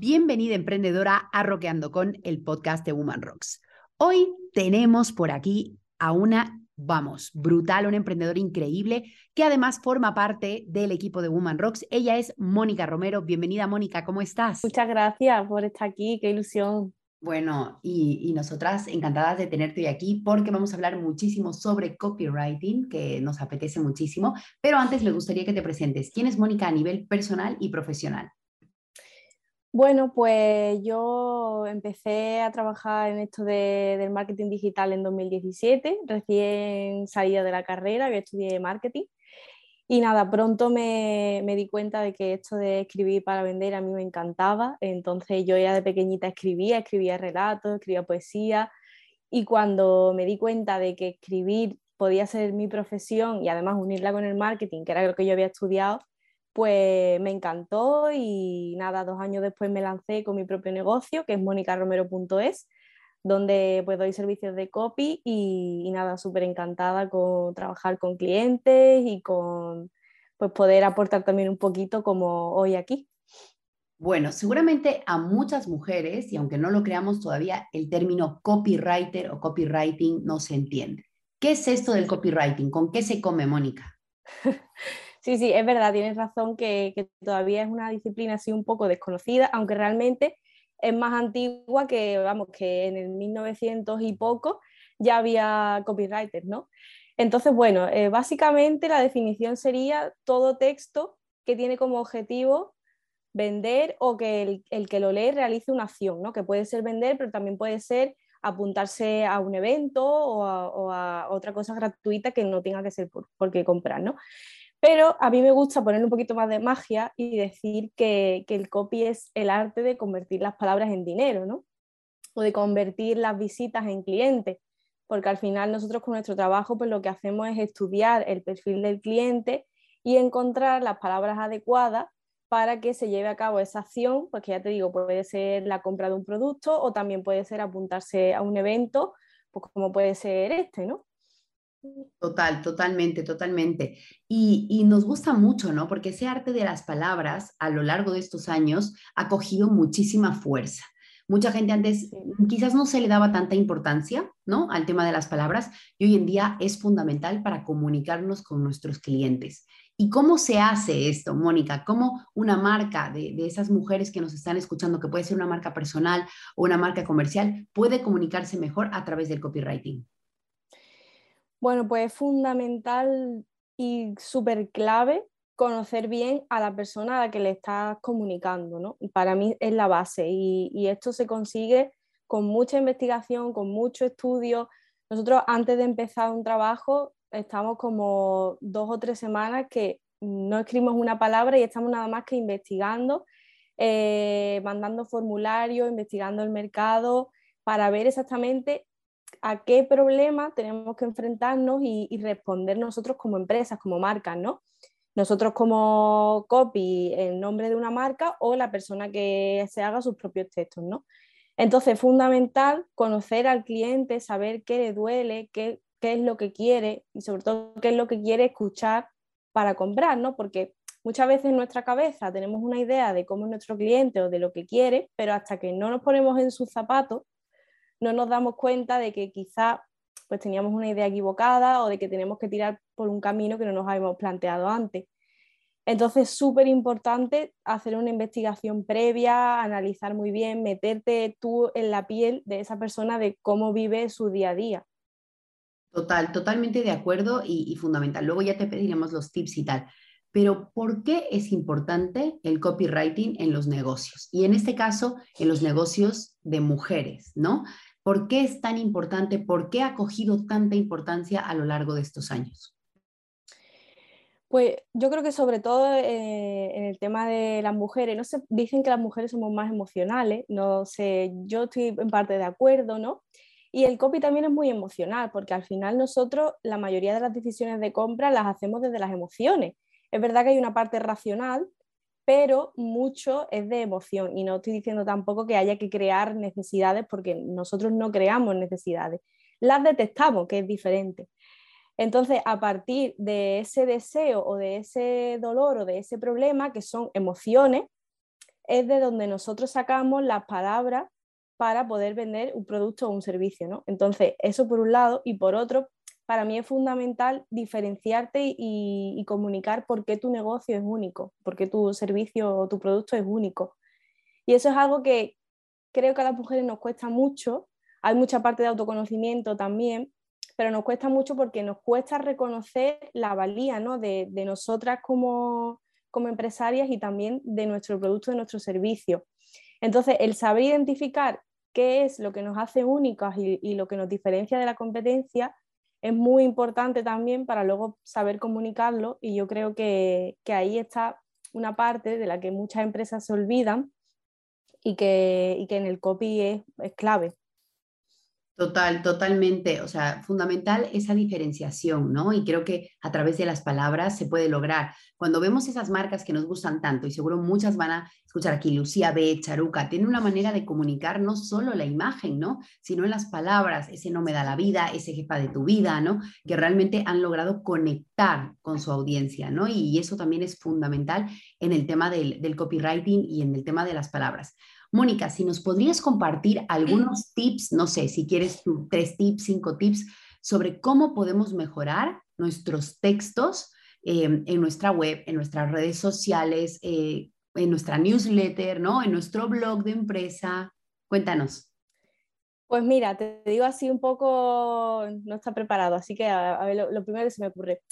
Bienvenida emprendedora a Roqueando con el podcast de Woman Rocks. Hoy tenemos por aquí a una, vamos, brutal, una emprendedora increíble que además forma parte del equipo de Woman Rocks. Ella es Mónica Romero. Bienvenida Mónica, ¿cómo estás? Muchas gracias por estar aquí, qué ilusión. Bueno, y, y nosotras encantadas de tenerte hoy aquí porque vamos a hablar muchísimo sobre copywriting, que nos apetece muchísimo. Pero antes me gustaría que te presentes. ¿Quién es Mónica a nivel personal y profesional? Bueno, pues yo empecé a trabajar en esto de- del marketing digital en 2017, recién salida de la carrera, había estudié marketing. Y nada, pronto me, me di cuenta de que esto de escribir para vender a mí me encantaba. Entonces yo ya de pequeñita escribía, escribía relatos, escribía poesía. Y cuando me di cuenta de que escribir podía ser mi profesión y además unirla con el marketing, que era lo que yo había estudiado, pues me encantó y nada, dos años después me lancé con mi propio negocio, que es monicaromero.es, donde pues doy servicios de copy y, y nada, súper encantada con trabajar con clientes y con pues poder aportar también un poquito como hoy aquí. Bueno, seguramente a muchas mujeres, y aunque no lo creamos todavía, el término copywriter o copywriting no se entiende. ¿Qué es esto del copywriting? ¿Con qué se come, Mónica? Sí, sí, es verdad, tienes razón que, todavía es una disciplina así un poco desconocida, aunque realmente es más antigua que, vamos, que en el 1900 y poco ya había copywriters, ¿no? Entonces, bueno, eh, básicamente la definición sería todo texto que tiene como objetivo vender o que el, que lo lee realice una acción, ¿no? Que puede ser vender, pero también puede ser apuntarse a un evento o a, o a otra cosa gratuita que no tenga que ser por, por qué comprar, ¿no? Pero a mí me gusta ponerle un poquito más de magia y decir que, que, el copy es el arte de convertir las palabras en dinero, ¿no? O de convertir las visitas en clientes, porque al final nosotros con nuestro trabajo pues lo que hacemos es estudiar el perfil del cliente y encontrar las palabras adecuadas para que se lleve a cabo esa acción, pues que ya te digo, puede ser la compra de un producto o también puede ser apuntarse a un evento, pues como puede ser este, ¿no? Total, totalmente, totalmente. Y, y, nos gusta mucho, ¿no? Porque ese arte de las palabras a lo largo de estos años ha cogido muchísima fuerza. Mucha gente antes quizás no se le daba tanta importancia, ¿no? Al tema de las palabras y hoy en día es fundamental para comunicarnos con nuestros clientes. ¿Y cómo se hace esto, Mónica? ¿Cómo una marca de, de, esas mujeres que nos están escuchando, que puede ser una marca personal o una marca comercial, puede comunicarse mejor a través del copywriting? Bueno, pues es fundamental y súper clave conocer bien a la persona a la que le estás comunicando, ¿no? Para mí es la base y, esto se consigue con mucha investigación, con mucho estudio. Nosotros antes de empezar un trabajo estamos como dos o tres semanas que no escribimos una palabra y estamos nada más que investigando, eh, mandando formularios, investigando el mercado para ver exactamente a qué problema tenemos que enfrentarnos y, responder nosotros como empresas, como marcas, ¿no? Nosotros como copy, el nombre de una marca o la persona que se haga sus propios textos, ¿no? Entonces es fundamental conocer al cliente, saber qué le duele, qué, qué es lo que quiere y sobre todo qué es lo que quiere escuchar para comprar, ¿no? Porque Muchas veces en nuestra cabeza tenemos una idea de cómo es nuestro cliente o de lo que quiere, pero hasta que no nos ponemos en sus zapatos, no nos damos cuenta de que quizá pues teníamos una idea equivocada o de que tenemos que tirar por un camino que no nos habíamos planteado antes. Entonces, súper importante hacer una investigación previa, analizar muy bien, meterte tú en la piel de esa persona de cómo vive su día a día. Total, totalmente de acuerdo y, y fundamental. Luego ya te pediremos los tips y tal. Pero ¿por qué es importante el copywriting en los negocios? Y en este caso, en los negocios de mujeres, ¿no? ¿Por qué es tan importante? ¿Por qué ha cogido tanta importancia a lo largo de estos años? Pues yo creo que sobre todo eh, en el tema de las mujeres, no se, dicen que las mujeres somos más emocionales, no sé, yo estoy en parte de acuerdo, ¿no? Y el copy también es muy emocional, porque al final nosotros la mayoría de las decisiones de compra las hacemos desde las emociones. Es verdad que hay una parte racional, pero mucho es de emoción. Y no estoy diciendo tampoco que haya que crear necesidades, porque nosotros no creamos necesidades. Las detectamos, que es diferente. Entonces, a partir de ese deseo o de ese dolor o de ese problema, que son emociones, es de donde nosotros sacamos las palabras para poder vender un producto o un servicio. ¿no? Entonces, eso por un lado, y por otro, para mí es fundamental diferenciarte y, comunicar por qué tu negocio es único, por qué tu servicio o tu producto es único. Y eso es algo que creo que a las mujeres nos cuesta mucho. Hay mucha parte de autoconocimiento también, pero nos cuesta mucho porque nos cuesta reconocer la valía ¿no? de, nosotras como, empresarias y también de nuestro producto, de nuestro servicio. Entonces, el saber identificar qué es lo que nos hace únicas y, lo que nos diferencia de la competencia es muy importante también para luego saber comunicarlo y yo creo que, ahí está una parte de la que muchas empresas se olvidan y que, que en el copy es clave. Total, totalmente. O sea, fundamental esa diferenciación, ¿no? Y creo que a través de las palabras se puede lograr. Cuando vemos esas marcas que nos gustan tanto, y seguro muchas van a escuchar aquí, Lucía B, Charuca, tienen una manera de comunicar no solo la imagen, ¿no? Sino en las palabras, ese no me da la vida, ese jefa de tu vida, ¿no? Que realmente han logrado conectar con su audiencia, ¿no? Y eso también es fundamental en el tema del, del copywriting y en el tema de las palabras. Mónica, si nos podrías compartir algunos tips, no sé, si quieres tres tips, cinco tips, sobre cómo podemos mejorar nuestros textos em, en nuestra web, en nuestras redes sociales, eh, en nuestra newsletter, ¿no? En nuestro blog de empresa. Cuéntanos. Pues mira, te digo así un poco, no está preparado, así que a, ver, lo, lo, primero que se me ocurre.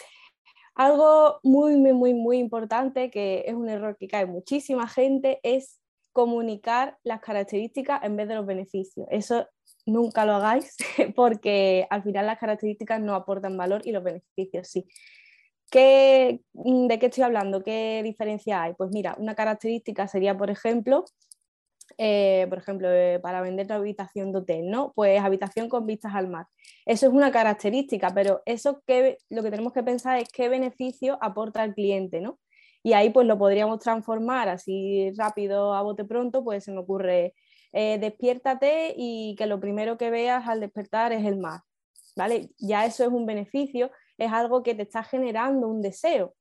Algo muy, muy, muy, muy importante, que es un error que cae muchísima gente, es comunicar las características en vez de los beneficios. Eso nunca lo hagáis porque al final las características no aportan valor y los beneficios sí. ¿Qué, mm, ¿De qué estoy hablando? ¿Qué diferencia hay? Pues mira, una característica sería, por ejemplo, eh, por ejemplo, eh, para vender tu habitación de hotel, ¿no? Pues habitación con vistas al mar. Eso es una característica, pero eso que, lo que tenemos que pensar es qué beneficio aporta al cliente, ¿no? Y ahí pues lo podríamos transformar así rápido a bote pronto, pues se me ocurre, eh, despiértate y que lo primero que veas al despertar es el mar, ¿vale? Ya eso es un beneficio, es algo que te está generando un deseo.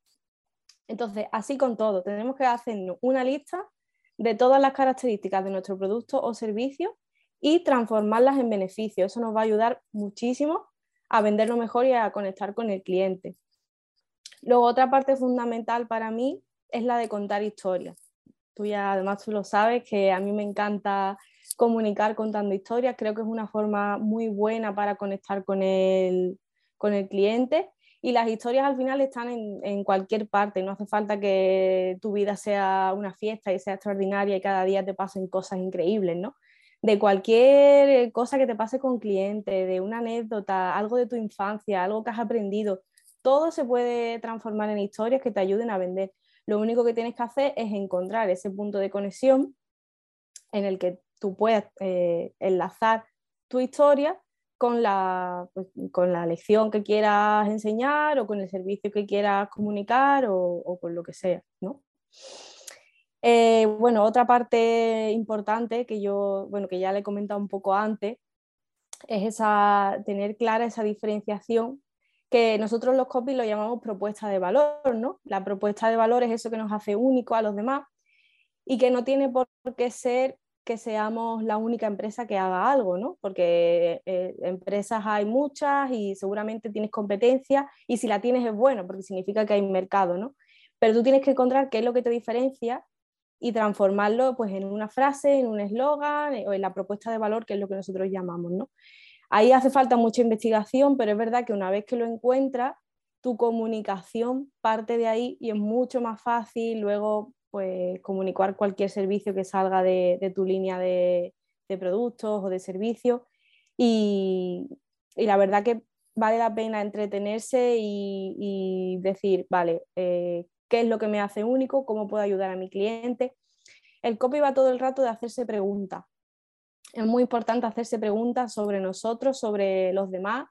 Entonces, así con todo, tenemos que hacernos una lista de todas las características de nuestro producto o servicio y transformarlas en beneficios. Eso nos va a ayudar muchísimo a venderlo mejor y a conectar con el cliente. Luego, otra parte fundamental para mí es la de contar historias. Tú ya, además, tú lo sabes, que a mí me encanta comunicar contando historias. Creo que es una forma muy buena para conectar con el, con el cliente. Y las historias al final están en, cualquier parte. No hace falta que tu vida sea una fiesta y sea extraordinaria y cada día te pasen cosas increíbles, ¿no? De cualquier cosa que te pase con cliente, de una anécdota, algo de tu infancia, algo que has aprendido todo se puede transformar en historias que te ayuden a vender. Lo único que tienes que hacer es encontrar ese punto de conexión en el que tú puedas eh, enlazar tu historia con la, pues, con la lección que quieras enseñar o con el servicio que quieras comunicar o, con lo que sea. Eh, bueno, otra parte importante que yo, bueno, que ya le he comentado un poco antes, es esa, tener clara esa diferenciación que nosotros los copies lo llamamos propuesta de valor, ¿no? La propuesta de valor es eso que nos hace único a los demás y que no tiene por qué ser que seamos la única empresa que haga algo, ¿no? Porque eh, empresas hay muchas y seguramente tienes competencia y si la tienes es bueno porque significa que hay mercado, ¿no? Pero tú tienes que encontrar qué es lo que te diferencia y transformarlo pues en una frase, en un eslogan o en la propuesta de valor que es lo que nosotros llamamos, ¿no? Ahí hace falta mucha investigación, pero es verdad que una vez que lo encuentras, tu comunicación parte de ahí y es mucho más fácil luego pues, comunicar cualquier servicio que salga de, tu línea de, productos o de servicios. Y, la verdad que vale la pena entretenerse y, decir, vale, eh, ¿qué es lo que me hace único? ¿Cómo puedo ayudar a mi cliente? El copy va todo el rato de hacerse preguntas es muy importante hacerse preguntas sobre nosotros, sobre los demás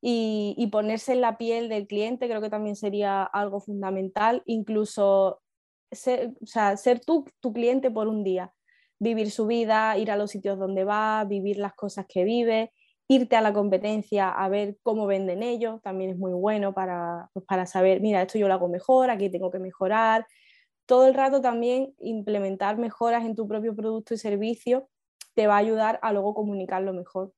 y, ponerse en la piel del cliente, creo que también sería algo fundamental, incluso ser, ser tú tu cliente por un día, vivir su vida, ir a los sitios donde va, vivir las cosas que vive, irte a la competencia a ver cómo venden ellos, también es muy bueno para, pues para saber, mira, esto yo lo hago mejor, aquí tengo que mejorar. Todo el rato también implementar mejoras en tu propio producto y servicio te va a ayudar a luego comunicarlo mejor.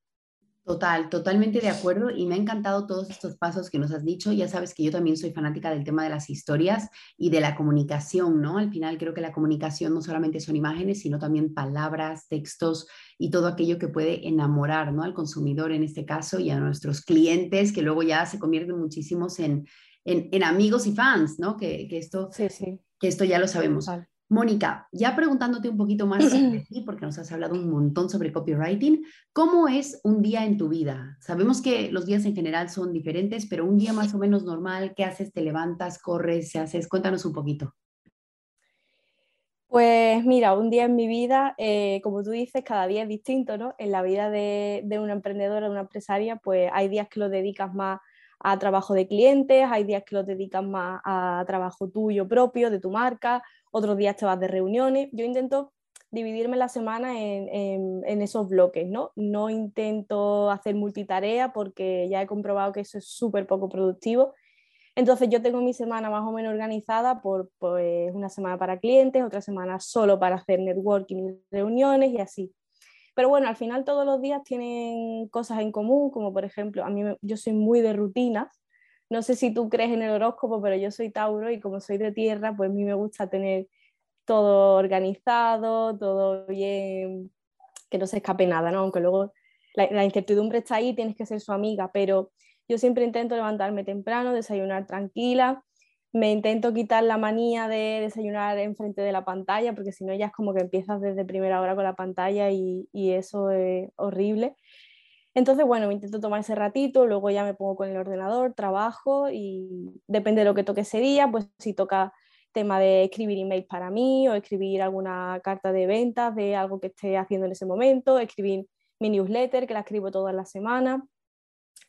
Total, totalmente de acuerdo y me ha encantado todos estos pasos que nos has dicho. Ya sabes que yo también soy fanática del tema de las historias y de la comunicación, ¿no? Al final creo que la comunicación no solamente son imágenes, sino también palabras, textos y todo aquello que puede enamorar, ¿no? Al consumidor en este caso y a nuestros clientes que luego ya se convierten muchísimos en, en, amigos y fans, ¿no? Que, esto, sí, sí. que esto ya lo sabemos. Mónica, ya preguntándote un poquito más sobre ti, porque nos has hablado un montón sobre copywriting, ¿cómo es un día en tu vida? Sabemos que los días en general son diferentes, pero un día más o menos normal, ¿qué haces? ¿Te levantas, corres, se haces? Cuéntanos un poquito. Pues mira, un día en mi vida, eh, como tú dices, cada día es distinto, ¿no? En la vida de, de una emprendedora, de una empresaria, pues hay días que lo dedicas más a trabajo de clientes, hay días que lo dedicas más a trabajo tuyo propio, de tu marca, otros días te vas de reuniones. Yo intento dividirme la semana en, esos bloques, ¿no? No intento hacer multitarea porque ya he comprobado que eso es súper poco productivo. Entonces yo tengo mi semana más o menos organizada por pues, una semana para clientes, otra semana solo para hacer networking reuniones y así. Pero bueno, al final todos los días tienen cosas en común, como por ejemplo, a mí yo soy muy de rutinas, no sé si tú crees en el horóscopo, pero yo soy Tauro y como soy de tierra, pues a mí me gusta tener todo organizado, todo bien, que no se escape nada, ¿no? Aunque luego la, incertidumbre está ahí, tienes que ser su amiga, pero yo siempre intento levantarme temprano, desayunar tranquila, me intento quitar la manía de desayunar enfrente de la pantalla, porque si no ya es como que empiezas desde primera hora con la pantalla y, y eso es horrible. Entonces, bueno, me intento tomar ese ratito, luego ya me pongo con el ordenador, trabajo y depende de lo que toque ese día, pues si toca tema de escribir email para mí o escribir alguna carta de ventas de algo que esté haciendo en ese momento, escribir mi newsletter que la escribo todas las semanas.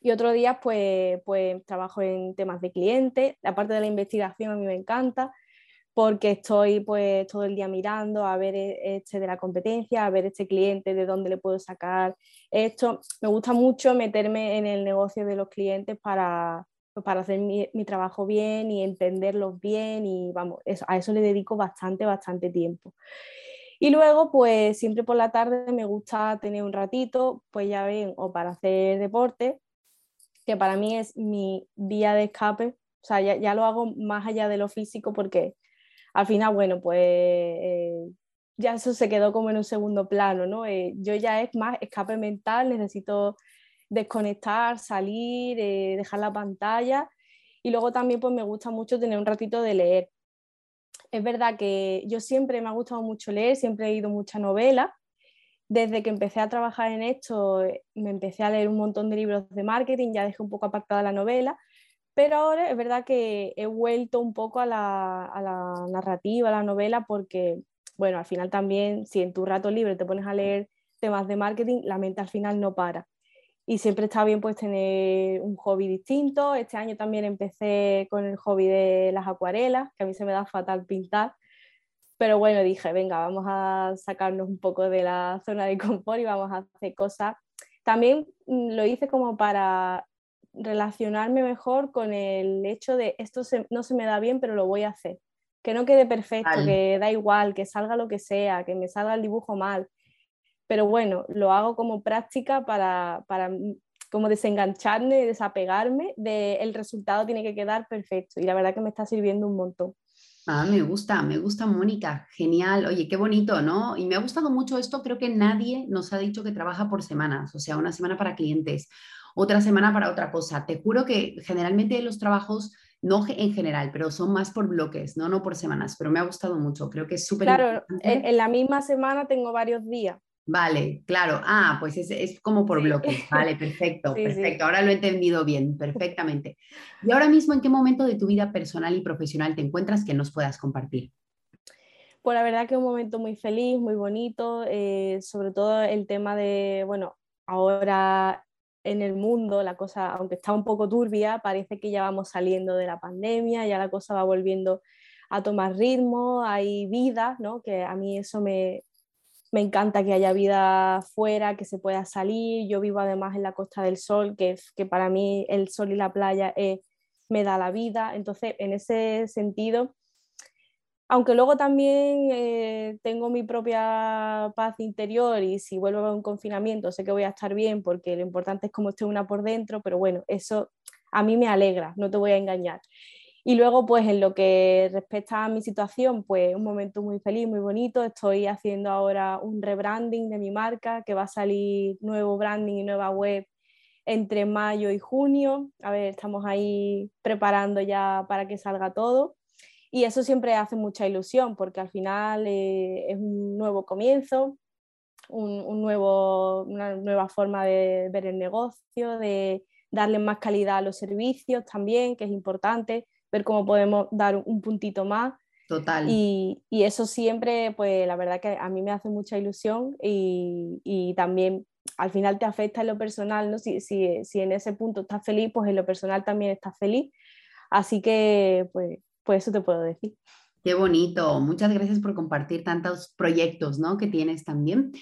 Y otros días pues, pues trabajo en temas de clientes, la parte de la investigación a mí me encanta, porque estoy pues todo el día mirando a ver e, este de la competencia, a ver este cliente, de dónde le puedo sacar esto. Me gusta mucho meterme en el negocio de los clientes para, pues, para hacer mi, trabajo bien y entenderlos bien y vamos, a eso le dedico bastante, bastante tiempo. Y luego, pues siempre por la tarde me gusta tener un ratito, pues ya ven, o para hacer deporte, que para mí es mi vía de escape, o sea, ya, ya lo hago más allá de lo físico porque al final, bueno, pues eh, ya eso se quedó como en un segundo plano, ¿no? Eh, yo ya es más escape mental, necesito desconectar, salir, eh, dejar la pantalla y luego también pues me gusta mucho tener un ratito de leer. Es verdad que yo siempre me ha gustado mucho leer, siempre he leído mucha novela. Desde que empecé a trabajar en esto, me empecé a leer un montón de libros de marketing, ya dejé un poco apartada la novela, pero ahora es verdad que he vuelto un poco a la, a la narrativa, a la novela, porque, bueno, al final también, si en tu rato libre te pones a leer temas de marketing, la mente al final no para. Y siempre está bien pues tener un hobby distinto. Este año también empecé con el hobby de las acuarelas, que a mí se me da fatal pintar. Pero bueno, dije, venga, vamos a sacarnos un poco de la zona de confort y vamos a hacer cosas. También mm, lo hice como para relacionarme mejor con el hecho de esto no se me da bien, pero lo voy a hacer. Que no quede perfecto, que da igual, que salga lo que sea, que me salga el dibujo mal. Pero bueno, lo hago como práctica para, para como desengancharme, desapegarme de el resultado tiene que quedar perfecto. Y la verdad que me está sirviendo un montón. Ah, me gusta, me gusta Mónica, genial. Oye, qué bonito, ¿no? Y me ha gustado mucho esto, creo que nadie nos ha dicho que trabaja por semanas, o sea, una semana para clientes, otra semana para otra cosa. Te juro que generalmente los trabajos, no en general, pero son más por bloques, no, no por semanas, pero me ha gustado mucho, creo que es súper Claro, en la misma semana tengo varios días. Vale, claro. Ah, pues es, como por bloques. Vale, perfecto, perfecto. Ahora lo he entendido bien, perfectamente. Y ahora mismo, ¿en qué momento de tu vida personal y profesional te encuentras que nos puedas compartir? Pues la verdad que es un momento muy feliz, muy bonito, eh, sobre todo el tema de, bueno, ahora en el mundo la cosa, aunque está un poco turbia, parece que ya vamos saliendo de la pandemia, ya la cosa va volviendo a tomar ritmo, hay vida, ¿no? Que a mí eso me, me encanta que haya vida fuera, que se pueda salir. Yo vivo además en la Costa del Sol, que, que para mí el sol y la playa eh, me da la vida. Entonces, en ese sentido, aunque luego también eh, tengo mi propia paz interior y si vuelvo a un confinamiento sé que voy a estar bien porque lo importante es cómo esté una por dentro, pero bueno, eso a mí me alegra, no te voy a engañar. Y luego, pues en lo que respecta a mi situación, pues un momento muy feliz, muy bonito. Estoy haciendo ahora un rebranding de mi marca, que va a salir nuevo branding y nueva web entre mayo y junio. A ver, estamos ahí preparando ya para que salga todo. Y eso siempre hace mucha ilusión, porque al final eh, es un nuevo comienzo, un, nuevo, una nueva forma de ver el negocio, de darle más calidad a los servicios también, que es importante ver cómo podemos dar un puntito más. Total. Y, y eso siempre, pues la verdad que a mí me hace mucha ilusión y, y también al final te afecta en lo personal, ¿no? Si, si, si, en ese punto estás feliz, pues en lo personal también estás feliz. Así que, pues, pues eso te puedo decir. Qué bonito. Muchas gracias por compartir tantos proyectos, ¿no? Que tienes también.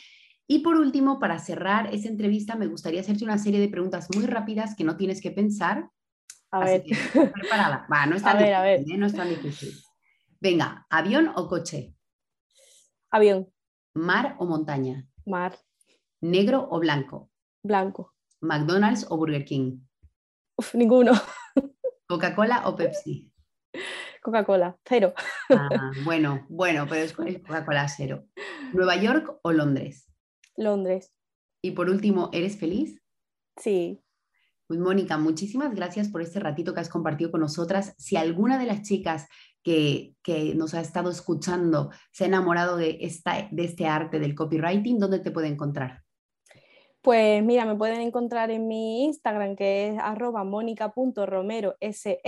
Y por último, para cerrar esa entrevista, me gustaría hacerte una serie de preguntas muy rápidas que no tienes que pensar, a ver. preparada. Va, no es tan difícil, ¿eh? no es tan difícil. Venga, ¿avión o coche? Avión. ¿Mar o montaña? Mar. ¿Negro o blanco? Blanco. ¿McDonald's o Burger King? Uf, ninguno. ¿Coca-Cola o Pepsi? Coca-Cola, cero. Ah, bueno, bueno, pero es Coca-Cola cero. ¿Nueva York o Londres? Londres. Y por último, ¿eres feliz? Sí. Pues Mónica, muchísimas gracias por este ratito que has compartido con nosotras. Si alguna de las chicas que, nos ha estado escuchando se ha enamorado de, esta, de este arte del copywriting, ¿dónde te puede encontrar? Pues mira, me pueden encontrar en mi Instagram que es arroba mónica.romerose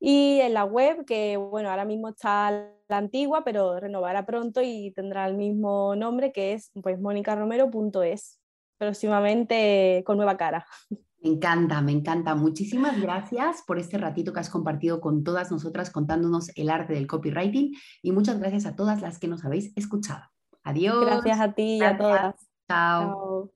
y en la web que bueno, ahora mismo está la antigua, pero renovará pronto y tendrá el mismo nombre que es pues monicaromero.es, próximamente con nueva cara. Me encanta, me encanta. Muchísimas gracias por este ratito que has compartido con todas nosotras contándonos el arte del copywriting y muchas gracias a todas las que nos habéis escuchado. Adiós. Gracias a ti y a todas. Chao.